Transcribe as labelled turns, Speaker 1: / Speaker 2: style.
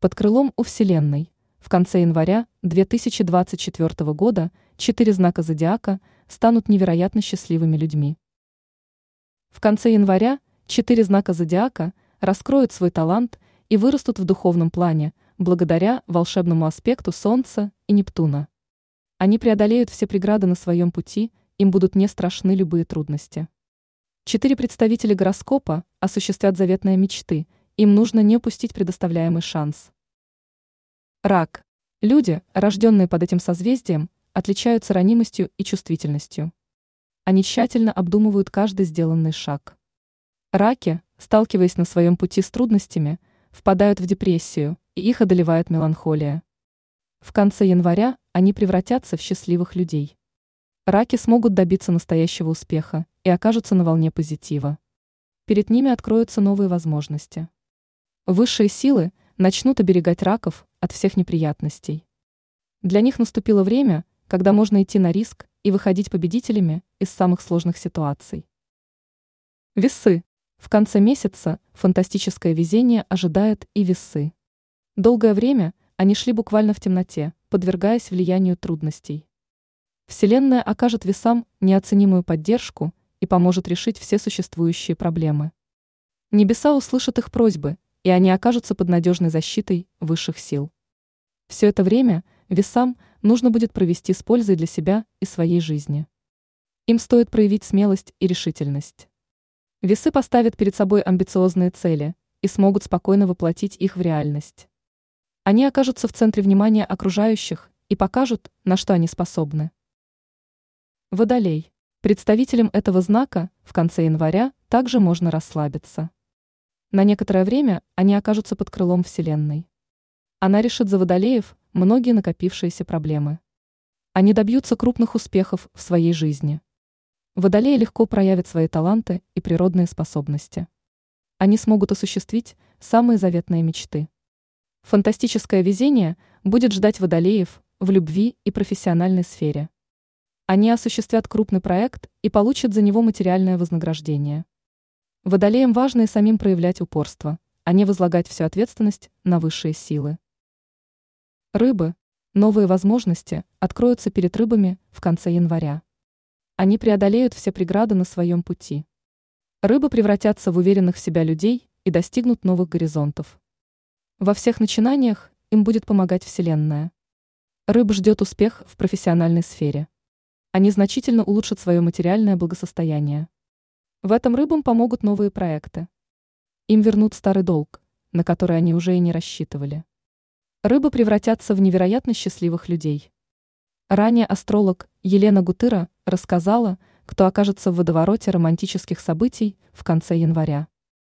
Speaker 1: Под крылом у Вселенной. В конце января 2024 года четыре знака зодиака станут невероятно счастливыми людьми. В конце января четыре знака зодиака раскроют свой талант и вырастут в духовном плане благодаря волшебному аспекту Солнца и Нептуна. Они преодолеют все преграды на своем пути, им будут не страшны любые трудности. Четыре представителя гороскопа осуществят заветные мечты – им нужно не упустить предоставляемый шанс. Рак. Люди, рожденные под этим созвездием, отличаются ранимостью и чувствительностью. Они тщательно обдумывают каждый сделанный шаг. Раки, сталкиваясь на своем пути с трудностями, впадают в депрессию, и их одолевает меланхолия. В конце января они превратятся в счастливых людей. Раки смогут добиться настоящего успеха и окажутся на волне позитива. Перед ними откроются новые возможности. Высшие силы начнут оберегать раков от всех неприятностей. Для них наступило время, когда можно идти на риск и выходить победителями из самых сложных ситуаций. Весы. В конце месяца фантастическое везение ожидает и весы. Долгое время они шли буквально в темноте, подвергаясь влиянию трудностей. Вселенная окажет весам неоценимую поддержку и поможет решить все существующие проблемы. Небеса услышат их просьбы и они окажутся под надежной защитой высших сил. Все это время весам нужно будет провести с пользой для себя и своей жизни. Им стоит проявить смелость и решительность. Весы поставят перед собой амбициозные цели и смогут спокойно воплотить их в реальность. Они окажутся в центре внимания окружающих и покажут, на что они способны. Водолей. Представителям этого знака в конце января также можно расслабиться. На некоторое время они окажутся под крылом Вселенной. Она решит за водолеев многие накопившиеся проблемы. Они добьются крупных успехов в своей жизни. Водолеи легко проявят свои таланты и природные способности. Они смогут осуществить самые заветные мечты. Фантастическое везение будет ждать водолеев в любви и профессиональной сфере. Они осуществят крупный проект и получат за него материальное вознаграждение. Водолеям важно и самим проявлять упорство, а не возлагать всю ответственность на высшие силы. Рыбы. Новые возможности откроются перед рыбами в конце января. Они преодолеют все преграды на своем пути. Рыбы превратятся в уверенных в себя людей и достигнут новых горизонтов. Во всех начинаниях им будет помогать Вселенная. Рыб ждет успех в профессиональной сфере. Они значительно улучшат свое материальное благосостояние. В этом рыбам помогут новые проекты. Им вернут старый долг, на который они уже и не рассчитывали. Рыбы превратятся в невероятно счастливых людей. Ранее астролог Елена Гутыра рассказала, кто окажется в водовороте романтических событий в конце января.